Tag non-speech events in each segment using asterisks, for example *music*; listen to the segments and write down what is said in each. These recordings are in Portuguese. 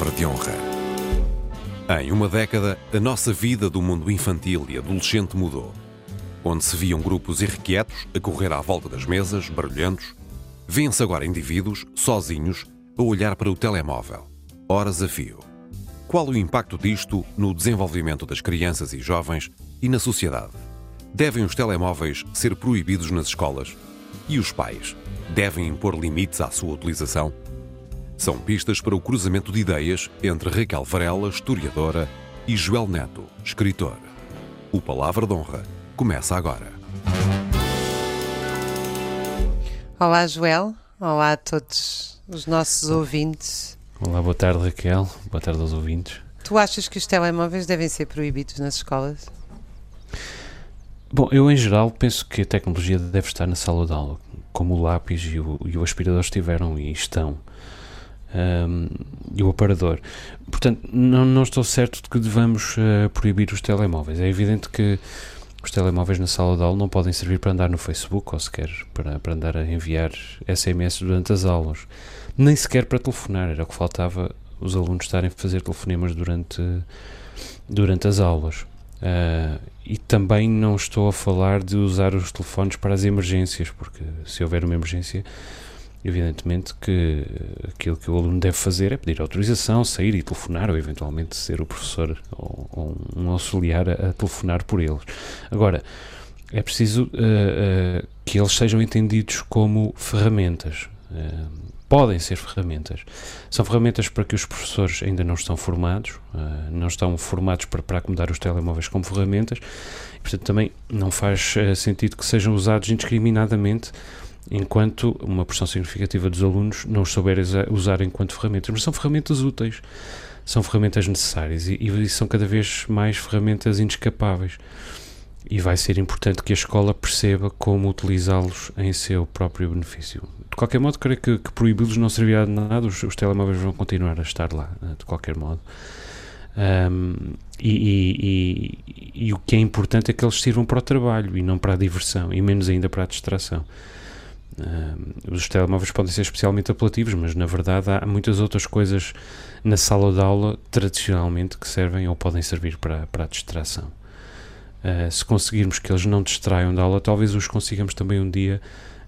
palavra de honra. Em uma década, a nossa vida do mundo infantil e adolescente mudou. Onde se viam grupos irrequietos a correr à volta das mesas, barulhentos, vêem-se agora indivíduos, sozinhos, a olhar para o telemóvel, horas a fio. Qual o impacto disto no desenvolvimento das crianças e jovens e na sociedade? Devem os telemóveis ser proibidos nas escolas? E os pais devem impor limites à sua utilização? São pistas para o cruzamento de ideias entre Raquel Varela, historiadora, e Joel Neto, escritor. O Palavra de Honra começa agora. Olá, Joel. Olá a todos os nossos ouvintes. Olá, boa tarde, Raquel. Boa tarde aos ouvintes. Tu achas que os telemóveis devem ser proibidos nas escolas? Bom, eu em geral penso que a tecnologia deve estar na sala de aula, como o lápis e o, e o aspirador estiveram e estão um, e o aparador. Portanto, não, não estou certo de que devamos uh, proibir os telemóveis. É evidente que os telemóveis na sala de aula não podem servir para andar no Facebook ou sequer para, para andar a enviar SMS durante as aulas, nem sequer para telefonar. Era o que faltava os alunos estarem a fazer telefonemas durante, durante as aulas. Uh, e também não estou a falar de usar os telefones para as emergências, porque se houver uma emergência, Evidentemente que aquilo que o aluno deve fazer é pedir autorização, sair e telefonar, ou eventualmente ser o professor ou, ou um auxiliar a, a, telefonar por eles. Agora, é preciso uh, uh, que eles sejam entendidos como ferramentas. Uh, podem ser ferramentas. São ferramentas para que os professores ainda não estão formados, não estão formados para, para acomodar os telemóveis como ferramentas, e, portanto, também não faz sentido que sejam usados indiscriminadamente enquanto uma porção significativa dos alunos não os souber usar enquanto ferramentas. Mas são ferramentas úteis, são ferramentas necessárias e, e são cada vez mais ferramentas inescapáveis. E vai ser importante que a escola perceba como utilizá-los em seu próprio benefício. De qualquer modo, creio que, que proibi-los não servirá de nada, os, os, telemóveis vão continuar a estar lá, eh, de qualquer modo. Um, e, e, e, e, o que é importante é que eles sirvam para o trabalho e não para a diversão, e menos ainda para a distração. Uh, os telemóveis podem ser especialmente apelativos, mas na verdade há muitas outras coisas na sala de aula tradicionalmente que servem ou podem servir para, para a distração. Uh, se conseguirmos que eles não distraiam da aula, talvez os consigamos também um dia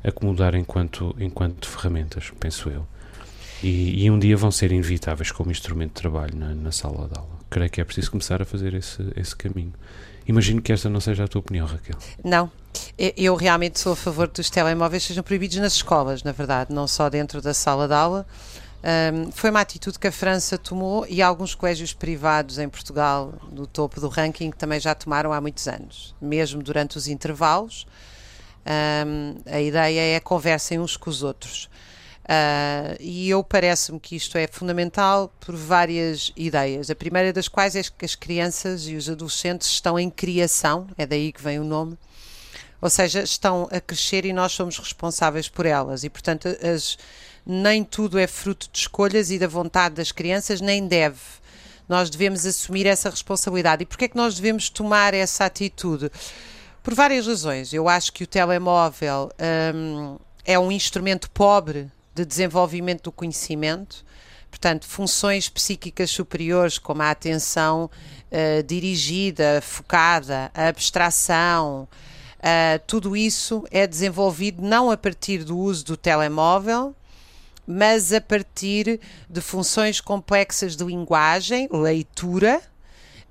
acomodar enquanto, enquanto ferramentas, penso eu. E, e um dia vão ser inevitáveis como instrumento de trabalho na, na sala de aula. Creio que é preciso começar a fazer esse, esse caminho. Imagino que esta não seja a tua opinião, Raquel. Não, eu realmente sou a favor que os telemóveis sejam proibidos nas escolas, na verdade, não só dentro da sala de aula. Um, foi uma atitude que a França tomou e alguns colégios privados em Portugal, no topo do ranking, também já tomaram há muitos anos. Mesmo durante os intervalos, um, a ideia é conversem uns com os outros. Uh, e eu parece-me que isto é fundamental por várias ideias. A primeira das quais é que as crianças e os adolescentes estão em criação, é daí que vem o nome, ou seja, estão a crescer e nós somos responsáveis por elas. E, portanto, as, nem tudo é fruto de escolhas e da vontade das crianças, nem deve. Nós devemos assumir essa responsabilidade. E porquê é que nós devemos tomar essa atitude? Por várias razões. Eu acho que o telemóvel hum, é um instrumento pobre de desenvolvimento do conhecimento. Portanto, funções psíquicas superiores, como a atenção uh, dirigida, focada, a abstração, Uh, tudo isso é desenvolvido não a partir do uso do telemóvel, mas a partir de funções complexas de linguagem, leitura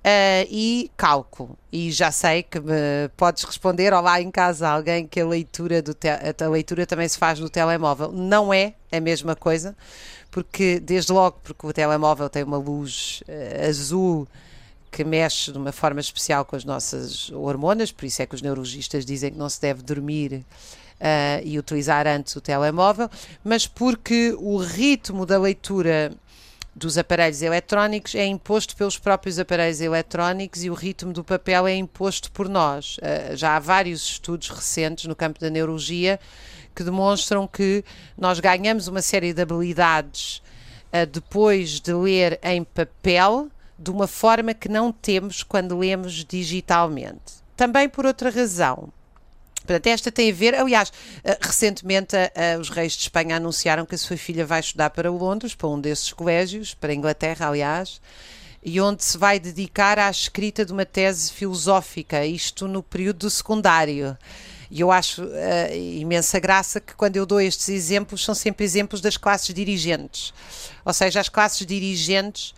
uh, e cálculo. E já sei que me podes responder, olá em casa, alguém que a leitura, do a leitura também se faz no telemóvel. Não é a mesma coisa, porque desde logo porque o telemóvel tem uma luz uh, azul que mexe de uma forma especial com as nossas hormonas, por isso é que os neurologistas dizem que não se deve dormir uh, e utilizar antes o telemóvel, mas porque o ritmo da leitura dos aparelhos eletrónicos é imposto pelos próprios aparelhos eletrónicos e o ritmo do papel é imposto por nós. Uh, já há vários estudos recentes no campo da neurologia que demonstram que nós ganhamos uma série de habilidades uh, depois de ler em papel de uma forma que não temos quando lemos digitalmente. Também por outra razão, Portanto, esta tem a ver, aliás, eh, recentemente os reis de Espanha anunciaram que a sua filha vai estudar para Londres, para um desses colégios, para a Inglaterra, aliás, e onde se vai dedicar à escrita de uma tese filosófica, isto no período do secundário. E eu acho uh, imensa graça que quando eu dou estes exemplos, são sempre exemplos das classes dirigentes. Ou seja, as classes dirigentes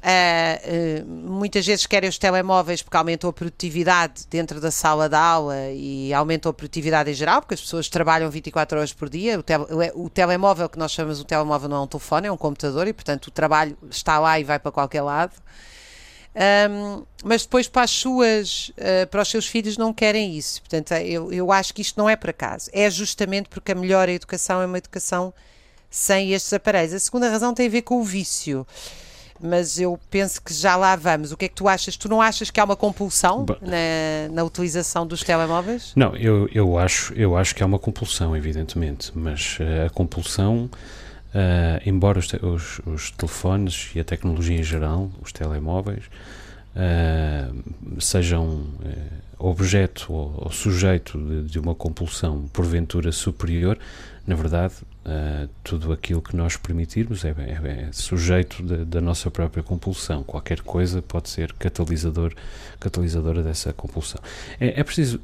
Uh, muitas vezes querem os telemóveis porque aumentou a produtividade dentro da sala de aula e aumentou a produtividade em geral, porque as pessoas trabalham 24 horas por dia. O, tele, o telemóvel, que nós chamamos de telemóvel, não é um telefone, é um computador e, portanto, o trabalho está lá e vai para qualquer lado. Um, mas depois para as suas, uh, para os seus filhos não querem isso. Portanto, eu, eu acho que isto não é por acaso. É justamente porque a melhor educação é uma educação sem estes aparelhos. A segunda razão tem a ver com o vício mas eu penso que já lá vamos. O que é que tu achas? Tu não achas que há uma compulsão na, na, utilização dos telemóveis? Não, eu, eu, acho, eu acho que há uma compulsão, evidentemente, mas uh, a compulsão, uh, embora os, os, os, telefones e a tecnologia em geral, os telemóveis, uh, sejam objeto ou, ou sujeito de, de, uma compulsão porventura superior, na verdade, uh, tudo aquilo que nós permitirmos é, é, é sujeito de, da nossa própria compulsão. Qualquer coisa pode ser catalisador, catalisadora dessa compulsão. É, é preciso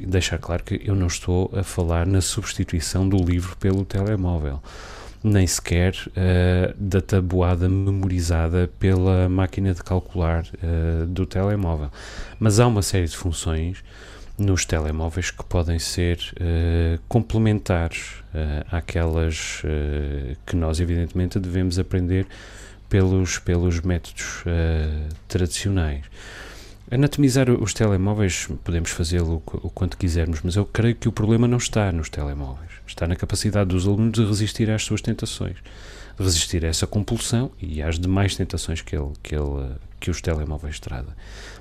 deixar claro que eu não estou a falar na substituição do livro pelo telemóvel nem sequer uh, da tabuada memorizada pela máquina de calcular uh, do telemóvel. Mas há uma série de funções nos telemóveis que podem ser uh, complementares àquelas que nós, evidentemente, devemos aprender pelos, pelos métodos tradicionais. Anatomizar os telemóveis podemos fazê-lo o quanto quisermos, mas eu creio que o problema não está nos telemóveis, está na capacidade dos alunos de resistir às suas tentações, de resistir a essa compulsão e às demais tentações que, ele, que, ele, que os telemóveis trazem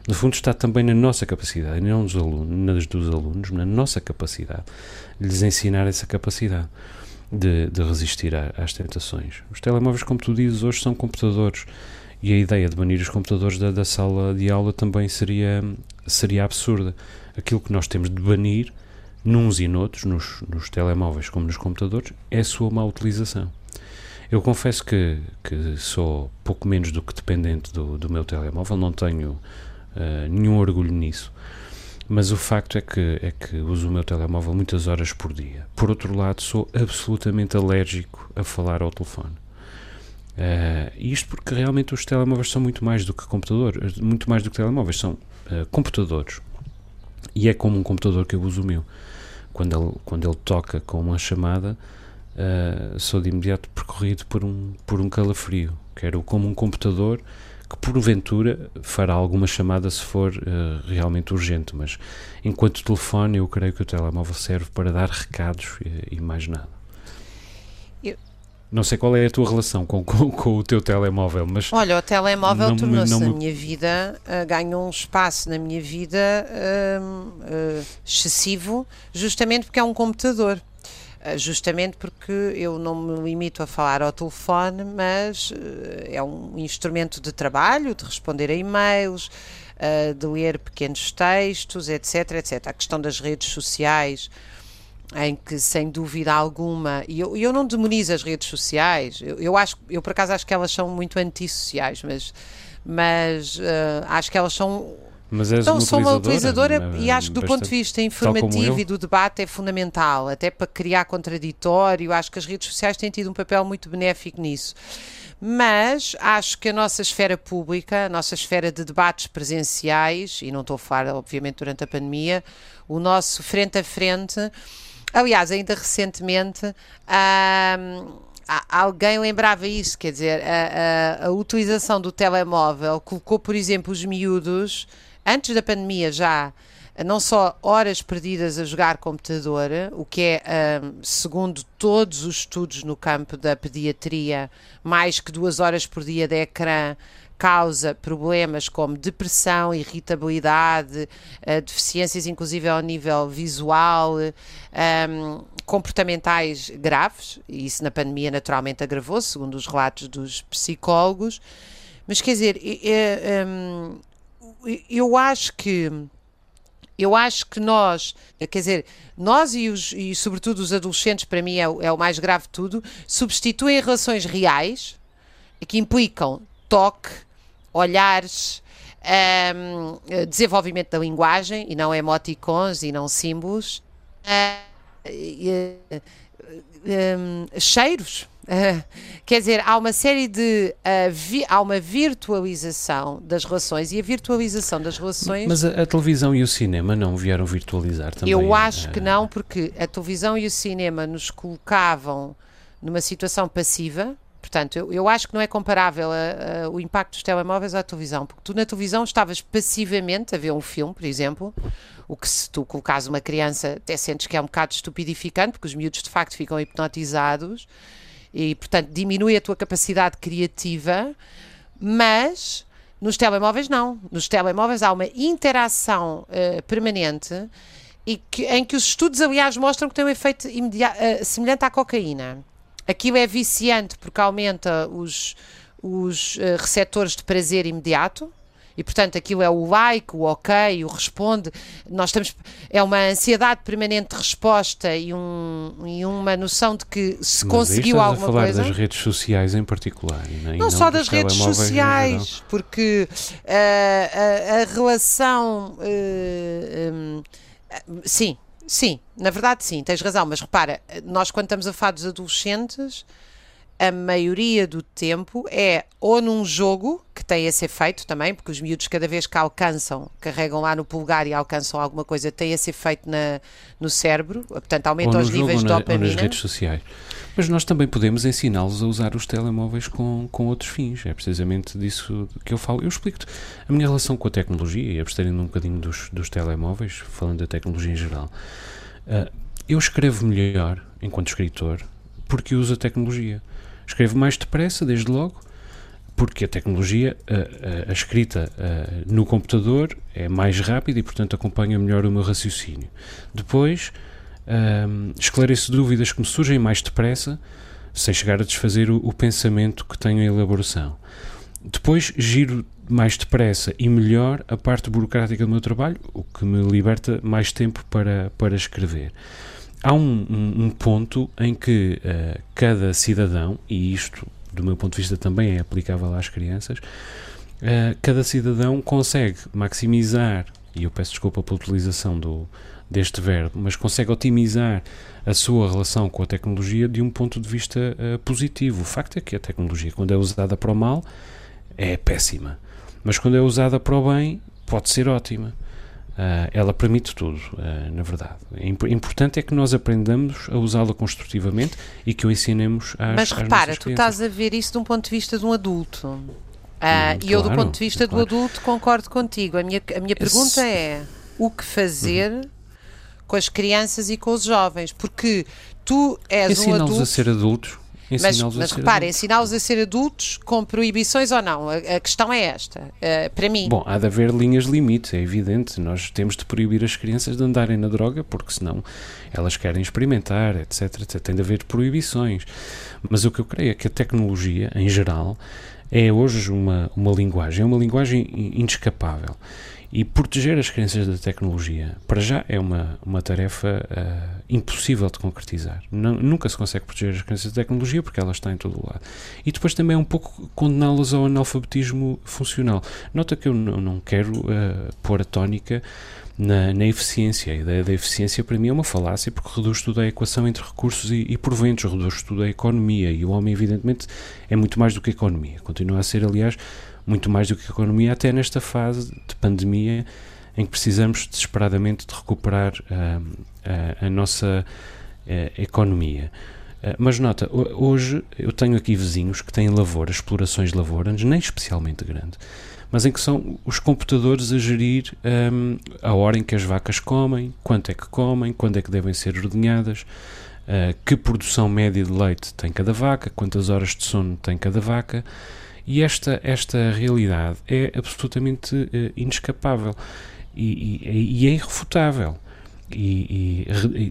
no fundo está também na nossa capacidade, não dos alunos, dos alunos, na nossa capacidade, de lhes ensinar essa capacidade de, de resistir a, às tentações. Os telemóveis, como tu dizes, hoje são computadores e a ideia de banir os computadores da, da sala de aula também seria, seria absurda. Aquilo que nós temos de banir, nuns e noutros, nos, nos telemóveis como nos computadores, é a sua má utilização. Eu confesso que, que sou pouco menos do que dependente do, do meu telemóvel, não tenho uh, nenhum orgulho nisso. Mas o facto é que, é que uso o meu telemóvel muitas horas por dia. Por outro lado, sou absolutamente alérgico a falar ao telefone. Uh, isto porque realmente os telemóveis são muito mais do que computadores, muito mais do que telemóveis, são uh, computadores. E é como um computador que eu uso o meu. Quando ele, quando ele toca com uma chamada, uh, sou de imediato percorrido por um, por um calafrio. Quero como um computador que porventura fará alguma chamada se for uh, realmente urgente, mas enquanto telefone, eu creio que o telemóvel serve para dar recados e, e mais nada. Não sei qual é a tua relação com, com, com o teu telemóvel, mas. Olha, o telemóvel tornou-se na minha vida, uh, ganhou um espaço na minha vida uh, excessivo, justamente porque é um computador. Eh, justamente porque eu não me limito a falar ao telefone, mas é um instrumento de trabalho, de responder a e-mails, de ler pequenos textos, etc, etc. A questão das redes sociais, em que sem dúvida alguma, e eu, eu não demonizo as redes sociais, eu, eu, acho, eu por acaso acho que elas são muito antissociais, mas, mas uh, acho que elas são mas então, sou uma utilizadora e acho que do ponto de vista informativo e do debate é fundamental, até para criar contraditório. Acho que as redes sociais têm tido um papel muito benéfico nisso. Mas acho que a nossa esfera pública, a nossa esfera de debates presenciais, e não estou a falar, obviamente, durante a pandemia, o nosso frente a frente. Aliás, ainda recentemente. alguém lembrava isso, quer dizer, a, a, a, utilização do telemóvel colocou, por exemplo, os miúdos antes da pandemia já não só horas perdidas a jogar computador, o que é, segundo todos os estudos no campo da pediatria, mais que duas horas por dia de ecrã causa problemas como depressão, irritabilidade, uh, deficiências inclusive ao nível visual, um, comportamentais graves, e isso na pandemia naturalmente agravou, segundo os relatos dos psicólogos. Mas quer dizer, um, eu acho que eu acho que nós, quer dizer, nós e, os, e sobretudo os adolescentes, para mim é, é o mais grave de tudo, substituem relações reais que implicam toque, olhares, um, desenvolvimento da linguagem, e não emoticons e não símbolos, uh, uh, um, cheiros. Uh, *laughs* quer dizer, há uma série de. Uh, vi, há uma virtualização das relações e a virtualização das relações. Mas a, a televisão e o cinema não vieram virtualizar também? Eu acho uh, que não, porque a televisão e o cinema nos colocavam numa situação passiva. Portanto, eu, eu acho que não é comparável a, a, o impacto dos telemóveis à televisão, porque tu na televisão estavas passivamente a ver um filme, por exemplo, o que se tu colocares uma criança até sentes que é um bocado estupidificante, porque os miúdos de facto ficam hipnotizados e, portanto, diminui a tua capacidade criativa, mas nos telemóveis não. Nos telemóveis há uma interação uh, permanente e que, em que os estudos, aliás, mostram que tem um efeito uh, semelhante à cocaína. Aquilo é viciante porque aumenta os, os uh, receptores de prazer imediato, e portanto aquilo é o like, o ok, o responde. Nós estamos é uma ansiedade permanente de resposta e, um, e uma noção de que se Mas conseguiu alguma a falar coisa. das redes sociais em particular, e não, não só das redes sociais, porque uh, a, a, relação uh, um, sim, sim, na verdade sim, tens razão, mas repara, nós quando estamos a falar dos adolescentes a maioria do tempo é ou num jogo que tem esse efeito também, porque os miúdos cada vez que alcançam, carregam lá no pulgar e alcançam alguma coisa, tem esse efeito na, no cérebro, portanto aumenta os níveis de dopamina. Ou nas redes sociais. Mas nós também podemos ensiná-los a usar os telemóveis com, com outros fins. É precisamente disso que eu falo. Eu explico-te a minha relação com a tecnologia e absterem um bocadinho dos, dos telemóveis, falando da tecnologia em geral. Uh, eu escrevo melhor enquanto escritor porque uso a tecnologia. Escrevo mais depressa, desde logo, porque a tecnologia, a, a, a escrita a, no computador é mais rápida e, portanto, acompanha melhor o meu raciocínio. Depois, um, esclareço dúvidas que me surgem mais depressa, sem chegar a desfazer o, o pensamento que tenho em elaboração. Depois, giro mais depressa e melhor a parte burocrática do meu trabalho, o que me liberta mais tempo para, para escrever há um, um, um, ponto em que uh, cada cidadão, e isto do meu ponto de vista também é aplicável às crianças, uh, cada cidadão consegue maximizar, e eu peço desculpa pela utilização do, deste verbo, mas consegue otimizar a sua relação com a tecnologia de um ponto de vista uh, positivo. O facto é que a tecnologia, quando é usada para o mal, é péssima, mas quando é usada para o bem, pode ser ótima. Uh, ela permite tudo, uh, na verdade. O importante é que nós aprendamos a usá-la construtivamente e que o ensinemos às Mas repara, tu estás a ver isso de um ponto de vista de um adulto. Uh, hum, e eu, do ponto de vista claro. do adulto, concordo contigo. A minha, a minha pergunta Esse... é o que fazer uhum. Com as crianças e com os jovens? Porque tu és um adulto. a ser adultos mas, mas repare, ensiná-los a ser adultos com proibições ou não? A, a questão é esta, uh, para mim. Bom, há de haver linhas limites, é evidente. Nós temos de proibir as crianças de andarem na droga, porque senão elas querem experimentar, etc, etc. Tem de haver proibições. Mas o que eu creio é que a tecnologia, em geral, é hoje uma, uma linguagem, é uma linguagem inescapável. E proteger as crianças da tecnologia, para já, é uma, uma tarefa uh, impossível de concretizar. Não, nunca se consegue proteger as crianças da tecnologia porque elas estão em todo o lado. E depois também é um pouco condená-las ao analfabetismo funcional. Nota que eu não, não quero uh, pôr a tónica na, na, eficiência. A ideia da eficiência para mim é uma falácia porque reduz tudo a equação entre recursos e, e proventos, reduz tudo a economia. E o homem, evidentemente, é muito mais do que economia. Continua a ser, aliás, muito mais do que a economia, até nesta fase de pandemia em que precisamos desesperadamente de recuperar uh, uh, a nossa uh, economia. mas nota, hoje eu tenho aqui vizinhos que têm lavoura, explorações de lavoura, nem especialmente grande, mas em que são os computadores a gerir um, a hora em que as vacas comem, quanto é que comem, quando é que devem ser ordenhadas, que produção média de leite tem cada vaca, quantas horas de sono tem cada vaca. E esta, esta realidade é absolutamente uh, inescapável e, e, e, é irrefutável. E,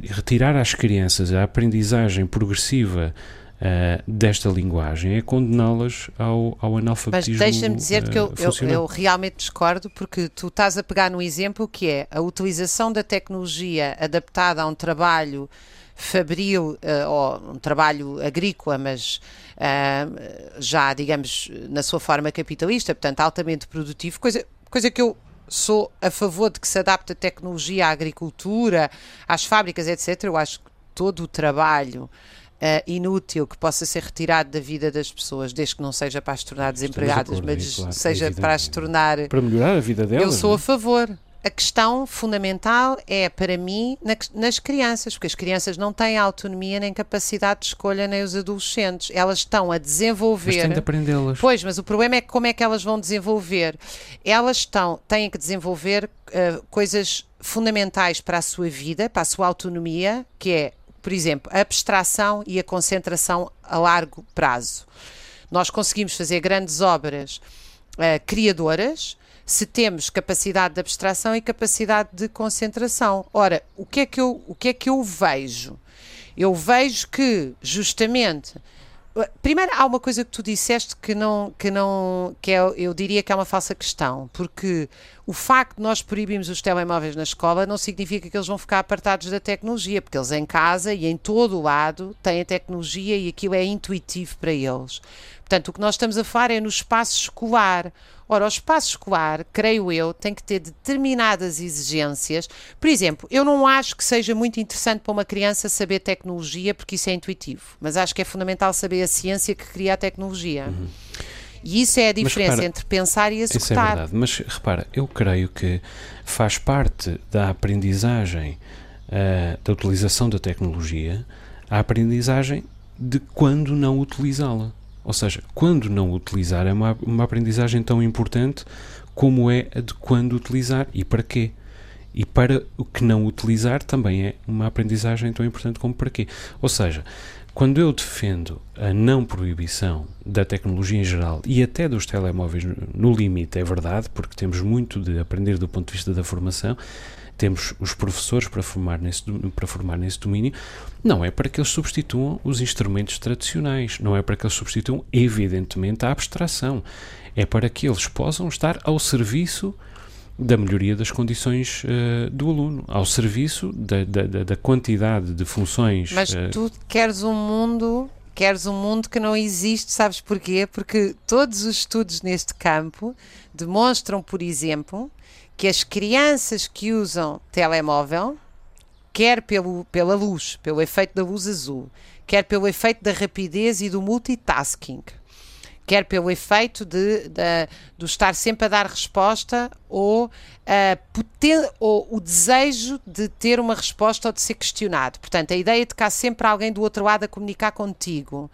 e, retirar às crianças a aprendizagem progressiva uh, desta linguagem é condená-las ao, ao analfabetismo. Mas deixa-me dizer uh, que eu, eu, eu, realmente discordo, porque tu estás a pegar no exemplo que é a utilização da tecnologia adaptada a um trabalho fabril uh, ou um trabalho agrícola, mas uh, já, digamos, na sua forma capitalista, portanto, altamente produtivo, coisa, coisa que eu sou a favor de que se adapte a tecnologia à agricultura, às fábricas, etc. Eu acho que todo o trabalho Uh, inútil que possa ser retirado da vida das pessoas, desde que não seja para as tornar desempregadas, mas claro, seja para as tornar. Para melhorar a vida delas. Eu sou a favor a questão fundamental é, para mim, na, nas crianças, porque as crianças não têm autonomia nem capacidade de escolha, nem os adolescentes. Elas estão a desenvolver. Mas têm de aprendê-las. Pois, mas o problema é como é que elas vão desenvolver. Elas estão, têm que desenvolver uh, coisas fundamentais para a sua vida, para a sua autonomia, que é, por exemplo, a abstração e a concentração a largo prazo. Nós conseguimos fazer grandes obras uh, criadoras se temos capacidade de abstração e capacidade de concentração. Ora, o que é que eu, o que é que eu vejo? Eu vejo que, justamente, Primeiro, há uma coisa que tu disseste que não, que não, que é, eu diria que é uma falsa questão, porque o facto de nós proibirmos os telemóveis na escola não significa que eles vão ficar apartados da tecnologia, porque eles em casa e em todo o lado têm a tecnologia e aquilo é intuitivo para eles. Portanto, o que nós estamos a falar é no espaço escolar. Ora, o espaço escolar, creio eu, tem que ter determinadas exigências. Por exemplo, eu não acho que seja muito interessante para uma criança saber tecnologia, porque isso é intuitivo, mas acho que é fundamental saber a ciência que cria a tecnologia. Uhum. E isso é a diferença repara, entre pensar e executar. Isso é verdade, mas repara, eu creio que faz parte da aprendizagem, uh, da utilização da tecnologia, a aprendizagem de quando não utilizá-la. Ou seja, quando não utilizar é uma, uma aprendizagem tão importante como é a de quando utilizar e para quê. E para o que não utilizar também é uma aprendizagem tão importante como para quê. Ou seja, quando eu defendo a não proibição da tecnologia em geral e até dos telemóveis no limite, é verdade, porque temos muito de aprender do ponto de vista da formação, temos os professores para formar nesse, para formar nesse domínio, não é para que eles substituam os instrumentos tradicionais, não é para que eles substituam, evidentemente, a abstração, é para que eles possam estar ao serviço da melhoria das condições uh, do aluno, ao serviço da, da, da quantidade de funções. Mas uh, tu queres um mundo queres um mundo que não existe, sabes porquê? Porque todos os estudos neste campo demonstram, por exemplo, que as crianças que usam telemóvel, quer pelo, pela luz, pelo efeito da luz azul, quer pelo efeito da rapidez e do multitasking, quer pelo efeito de, de, de estar sempre a dar resposta ou, uh, ou o desejo de ter uma resposta ou de ser questionado. Portanto, a ideia de que há sempre alguém do outro lado a comunicar contigo.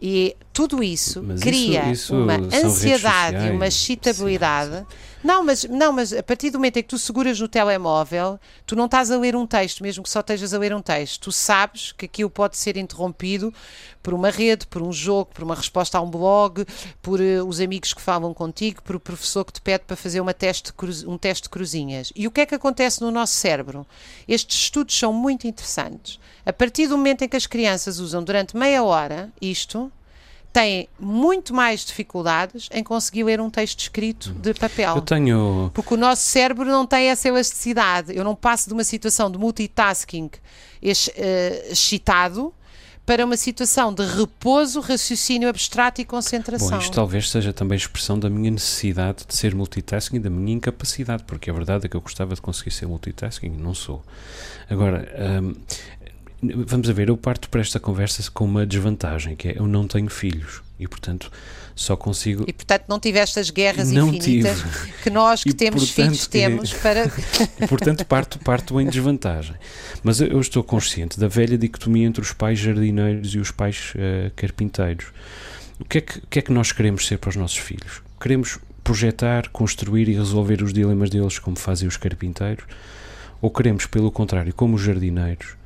E tudo isso Mas cria isso, isso uma ansiedade e uma excitabilidade. Não mas, não, mas a partir do momento em que tu seguras no telemóvel, tu não estás a ler um texto, mesmo que só estejas a ler um texto. Tu sabes que aquilo pode ser interrompido por uma rede, por um jogo, por uma resposta a um blog, por uh, os amigos que falam contigo, por o professor que te pede para fazer uma teste um teste de cruzinhas. E o que é que acontece no nosso cérebro? Estes estudos são muito interessantes. A partir do momento em que as crianças usam durante meia hora isto, têm muito mais dificuldades em conseguir ler um texto escrito de papel. Eu tenho. Porque o nosso cérebro não tem essa elasticidade. Eu não passo de uma situação de multitasking eh, excitado para uma situação de repouso, raciocínio abstrato e concentração. Bom, isto talvez seja também expressão da minha necessidade de ser multitasking e da minha incapacidade, porque a verdade é que eu gostava de conseguir ser multitasking e não sou. Agora, hum, vamos a ver, eu parto para esta conversa com uma desvantagem, que é eu não tenho filhos e, portanto, só consigo. E, portanto, não tiveste as guerras não infinitas tive. que nós que e, temos portanto, filhos temos para. *laughs* e, portanto, parto, parto em desvantagem. Mas eu, eu, estou consciente da velha dicotomia entre os pais jardineiros e os pais uh, carpinteiros. O que, é que, o que é que nós queremos ser para os nossos filhos? Queremos projetar, construir e resolver os dilemas deles como fazem os carpinteiros? Ou queremos, pelo contrário, como os jardineiros,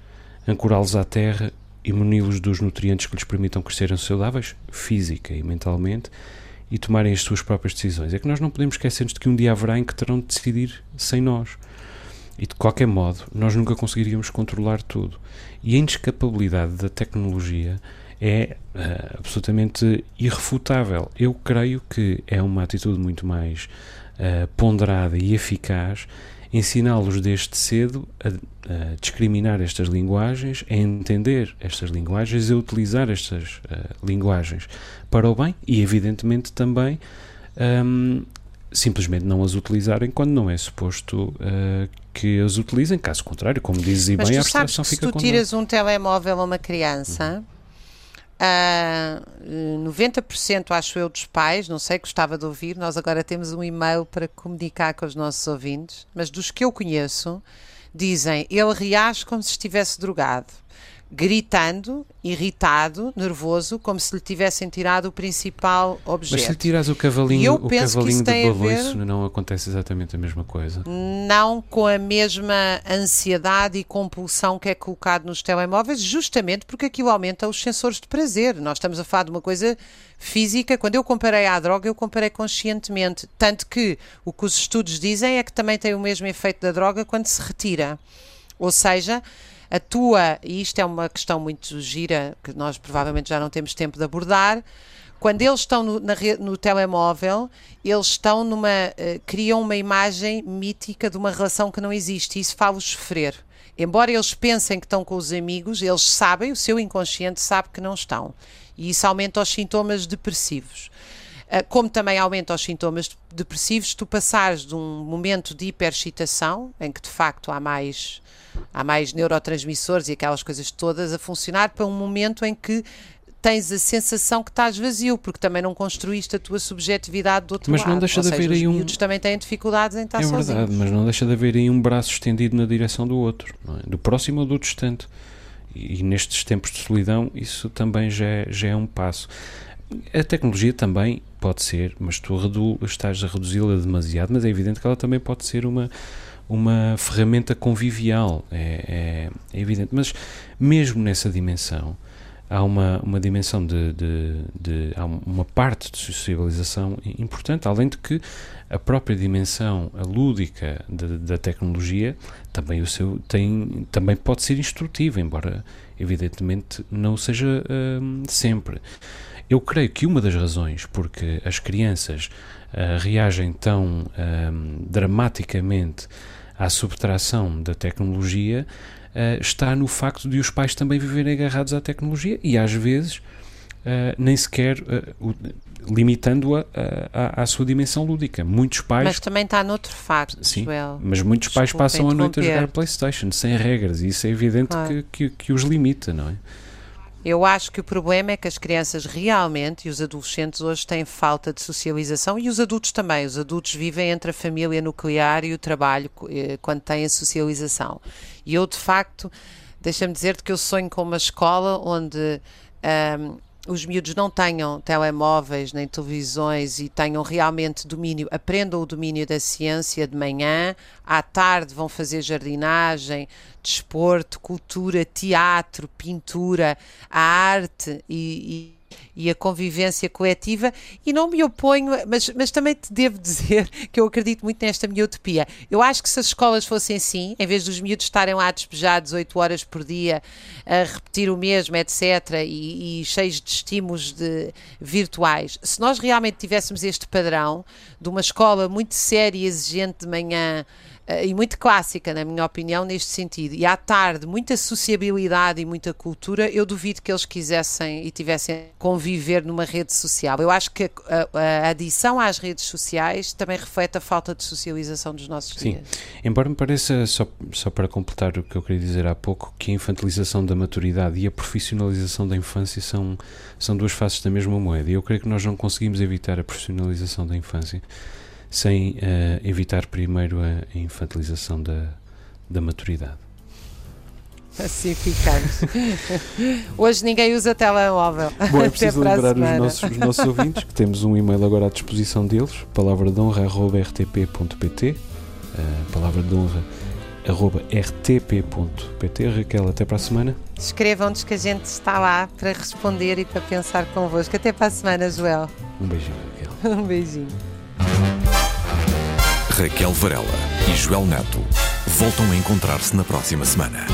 ancorá-los à terra e muni-los dos nutrientes que lhes permitam crescerem saudáveis, física e mentalmente, e tomarem as suas próprias decisões. É que nós não podemos esquecer-nos de que um dia haverá em que terão de decidir sem nós. E de qualquer modo, nós nunca conseguiríamos controlar tudo. E a inescapabilidade da tecnologia é uh, absolutamente irrefutável. Eu creio que é uma atitude muito mais uh, ponderada e eficaz ensiná-los desde cedo a, a, discriminar estas linguagens, a entender estas linguagens e a utilizar estas uh, linguagens para o bem e, evidentemente, também um, simplesmente não as utilizarem quando não é suposto uh, que as utilizem. Caso contrário, como dizes e bem, a abstração fica se tu tiras um telemóvel a uma criança. Uhum. Uh, 90% acho eu dos pais, não sei, gostava de ouvir. Nós agora temos um e-mail para comunicar com os nossos ouvintes, mas dos que eu conheço, dizem ele reage como se estivesse drogado gritando, irritado, nervoso, como se lhe tivessem tirado o principal objeto. Mas se lhe tiras o cavalinho, o cavalinho de baloiço, não acontece exatamente a mesma coisa? Não com a mesma ansiedade e compulsão que é colocado nos telemóveis, justamente porque aquilo aumenta os sensores de prazer. Nós estamos a falar de uma coisa física. Quando eu comparei à droga, eu comparei conscientemente. Tanto que o que os estudos dizem é que também tem o mesmo efeito da droga quando se retira. Ou seja, a tua, e isto é uma questão muito gira, que nós provavelmente já não temos tempo de abordar, quando eles estão no, na, no telemóvel, eles estão numa. Uh, criam uma imagem mítica de uma relação que não existe e isso faz-os sofrer. Embora eles pensem que estão com os amigos, eles sabem, o seu inconsciente sabe que não estão. E isso aumenta os sintomas depressivos. Uh, como também aumenta os sintomas depressivos, tu passares de um momento de hiperexcitação, em que de facto há mais há mais neurotransmissores e aquelas coisas todas a funcionar para um momento em que tens a sensação que estás vazio, porque também não construíste a tua subjetividade do outro mas lado. Mas não deixa Ou de seja, haver aí um. Os também têm dificuldades em estar é sozinhos. É verdade, mas não deixa de haver aí um braço estendido na direção do outro, é? do próximo ou do distante. E, e nestes tempos de solidão, isso também já é, já é um passo. A tecnologia também pode ser, mas tu redu estás a reduzi-la demasiado, mas é evidente que ela também pode ser uma uma ferramenta convivial, é, é, é, evidente. Mas mesmo nessa dimensão, há uma, uma dimensão de, de, de, há uma parte de socialização importante, além de que a própria dimensão lúdica de, da tecnologia também o seu tem também pode ser instrutiva, embora evidentemente não seja hum, sempre. Eu creio que uma das razões porque as crianças uh, reagem tão hum, dramaticamente à subtração da tecnologia uh, está no facto de os pais também viverem agarrados à tecnologia e às vezes uh, nem sequer limitando-a à, à, sua dimensão lúdica. Muitos pais. Mas também está noutro facto, Sim, Joel. mas muitos pais passam a noite a jogar Playstation sem regras e isso é evidente claro. que, que, que os limita, não é? Eu acho que o problema é que as crianças realmente e os adolescentes hoje têm falta de socialização e os adultos também. Os adultos vivem entre a família nuclear e o trabalho eh, quando têm a socialização. E eu, de facto, deixa-me dizer-te que eu sonho com uma escola onde. Um, os miúdos não tenham telemóveis nem televisões e tenham realmente domínio, aprendam o domínio da ciência de manhã, à tarde vão fazer jardinagem, desporto, cultura, teatro, pintura, a arte e, e e a convivência coletiva e não me oponho, mas, mas também te devo dizer *laughs* que eu acredito muito nesta minha utopia. Eu acho que se as escolas fossem assim, em vez dos miúdos estarem lá despejados 8 horas por dia a repetir o mesmo, etc., e, e cheios de estímulos de, virtuais, se nós realmente tivéssemos este padrão de uma escola muito séria e exigente de manhã e muito clássica, na minha opinião, neste sentido. E à tarde, muita sociabilidade e muita cultura, eu duvido que eles quisessem e tivessem conviver numa rede social. Eu acho que a, a, adição às redes sociais também reflete a falta de socialização dos nossos Sim. dias. Embora me pareça, só, só para completar o que eu queria dizer há pouco, que a infantilização da maturidade e a profissionalização da infância são, são duas faces da mesma moeda. E eu creio que nós não conseguimos evitar a profissionalização da infância sem uh, evitar primeiro a infantilização da, da maturidade. Assim ficamos. *laughs* Hoje ninguém usa telemóvel. Bom, é *laughs* preciso lembrar os nossos, os nossos ouvintes que temos um e-mail agora à disposição deles, palavra de honra rtp.pt, uh, palavra de honra rtp.pt. Raquel, até para a semana. Escrevam-nos que a gente está lá para responder e para pensar convosco. Até para a semana, Joel. Um beijinho, Raquel. *laughs* um beijinho. Raquel Varela e Joel Neto voltam a encontrar-se na próxima semana.